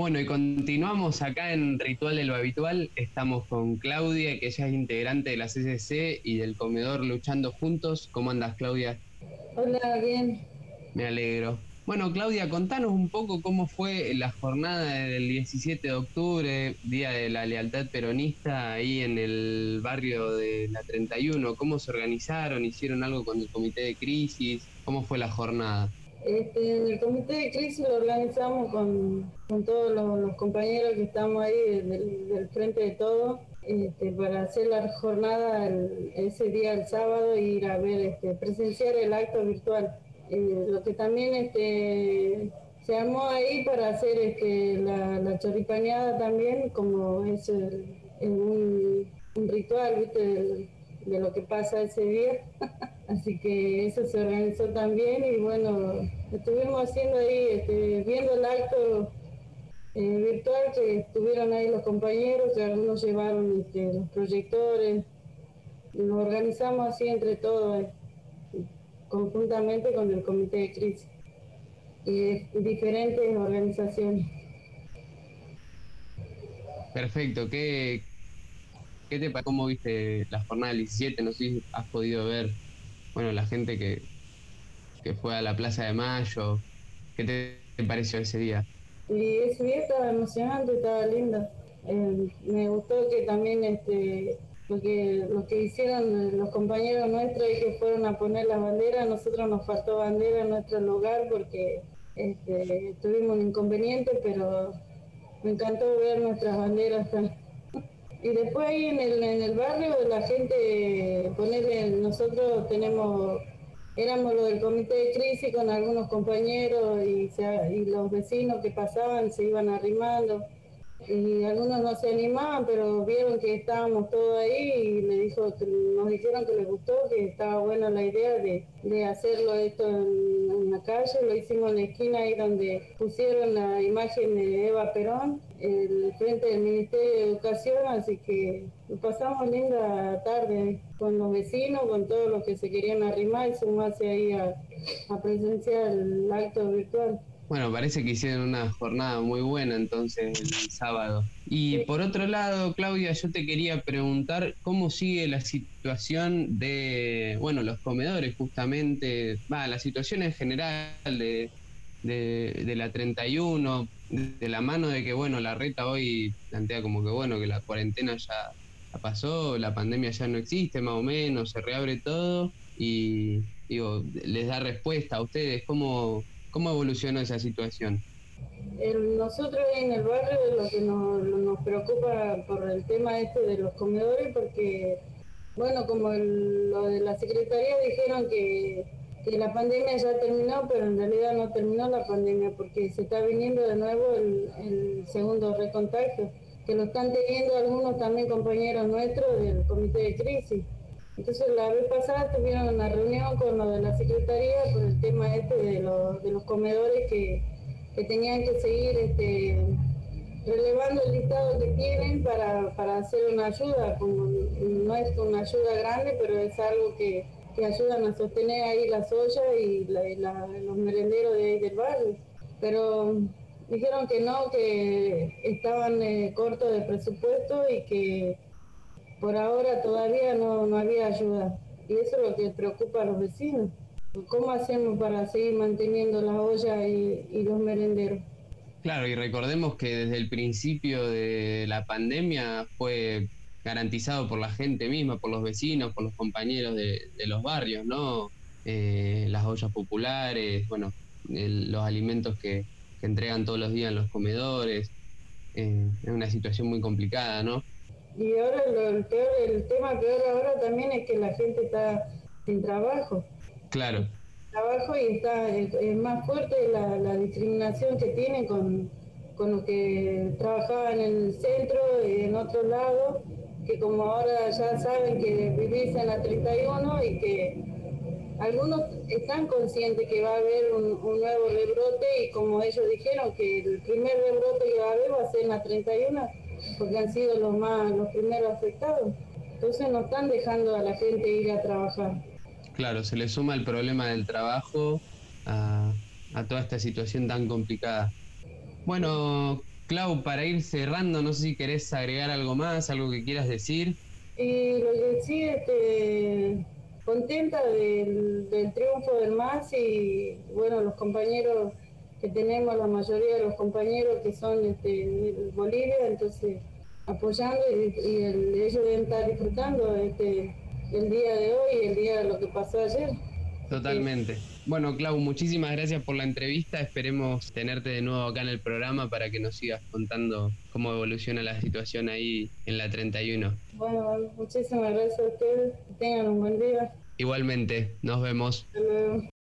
Bueno, y continuamos acá en Ritual de lo Habitual. Estamos con Claudia, que ella es integrante de la CCC y del comedor Luchando Juntos. ¿Cómo andas, Claudia? Hola, bien. Me alegro. Bueno, Claudia, contanos un poco cómo fue la jornada del 17 de octubre, Día de la Lealtad Peronista, ahí en el barrio de la 31. ¿Cómo se organizaron? ¿Hicieron algo con el comité de crisis? ¿Cómo fue la jornada? Este, el comité de crisis lo organizamos con, todos los, compañeros que estamos ahí del, frente de todo este, para hacer la jornada ese día el sábado e ir a ver, este, presenciar el acto virtual. Eh, lo que también este, se armó ahí para hacer este, la, la también, como es un, ritual ¿viste? de lo que pasa ese día. Así que eso se organizó también y bueno, estuvimos haciendo ahí, este, viendo el acto eh, virtual que estuvieron ahí los compañeros, que algunos llevaron este, los proyectores, nos organizamos así entre todos, eh, conjuntamente con el comité de crisis y diferentes organizaciones. Perfecto, ¿qué, qué te cómo viste la jornada del 17? No sé si has podido ver bueno, la gente que, que fue a la Plaza de Mayo. ¿Qué te, pareció ese día? Y ese día estaba emocionante, estaba lindo. Eh, me gustó que también este, lo que lo que hicieron los compañeros nuestros y que fueron a poner las banderas, nosotros nos faltó bandera en nuestro lugar porque este, tuvimos un inconveniente, pero me encantó ver nuestras banderas. Y después ahí en el, en el barrio la gente, ponerle, nosotros tenemos, éramos los del comité de crisis con algunos compañeros y, y los vecinos que pasaban se iban arrimando. Y algunos no se animaban, pero vieron que estábamos todos ahí y le dijo, nos dijeron que les gustó, que estaba buena la idea de, hacerlo esto en, la calle, lo hicimos en la esquina ahí donde pusieron la imagen de Eva Perón, el frente del Ministerio de Educación, así que pasamos linda tarde con los vecinos, con todos los que se querían arrimar y sumarse ahí a presenciar el acto virtual. Bueno, parece que hicieron una jornada muy buena entonces el sábado. Y por otro lado, Claudia, yo te quería preguntar cómo sigue la situación de, bueno, los comedores justamente, va, la situación en general de, de, la 31, de la mano de que, bueno, la reta hoy plantea como que, bueno, que la cuarentena ya, pasó, la pandemia ya no existe, más o menos, se reabre todo y, digo, les da respuesta a ustedes, ¿cómo ¿Cómo evolucionó esa situación? nosotros en el barrio lo que nos, preocupa por el tema este de los comedores, porque, bueno, como lo de la Secretaría dijeron que, la pandemia ya terminó, pero en realidad no terminó la pandemia, porque se está viniendo de nuevo el segundo recontacto, que lo están teniendo algunos también compañeros nuestros del comité de crisis. Entonces la vez pasada tuvieron una reunión con lo de la Secretaría por el tema este de, los, comedores que, tenían que seguir este, relevando el listado que tienen para, hacer una ayuda, no es una ayuda grande, pero es algo que, ayudan a sostener ahí las ollas y, los merenderos de ahí del barrio. Pero dijeron que no, que estaban eh, cortos de presupuesto y que por ahora todavía no, no había ayuda. Y eso es lo que preocupa a los vecinos. ¿Cómo hacemos para seguir manteniendo las ollas y, los merenderos? Claro, y recordemos que desde el principio de la pandemia fue garantizado por la gente misma, por los vecinos, por los compañeros de, los barrios, ¿no? Eh, las ollas populares, bueno, los alimentos que, entregan todos los días en los comedores. Eh, es una situación muy complicada, ¿no? Y ahora lo, el, peor, el tema peor ahora también es que la gente está sin trabajo. Claro. Trabajo y está es, más fuerte la, discriminación que tienen con, con los que trabajaban en el centro y en otro lado, que como ahora ya saben que vivís en la 31 y que algunos están conscientes que va a haber un, un, nuevo rebrote y como ellos dijeron que el primer rebrote que va a haber va a ser en la 31 porque han sido los más los primeros afectados. Entonces no están dejando a la gente ir a trabajar. Claro, se le suma el problema del trabajo a, toda esta situación tan complicada. Bueno, Clau, para ir cerrando, no sé si querés agregar algo más, algo que quieras decir. Y lo que sí, este, contenta del, triunfo del MAS y bueno, los compañeros que tenemos, la mayoría de los compañeros que son este, Bolivia, entonces apoyando y, ellos deben estar disfrutando este, el día de hoy y el día de lo que pasó ayer. Totalmente. Bueno, Clau, muchísimas gracias por la entrevista. Esperemos tenerte de nuevo acá en el programa para que nos sigas contando cómo evoluciona la situación ahí en la 31. Bueno, muchísimas gracias a ustedes. Que tengan un buen día. Igualmente, nos vemos. Hasta luego.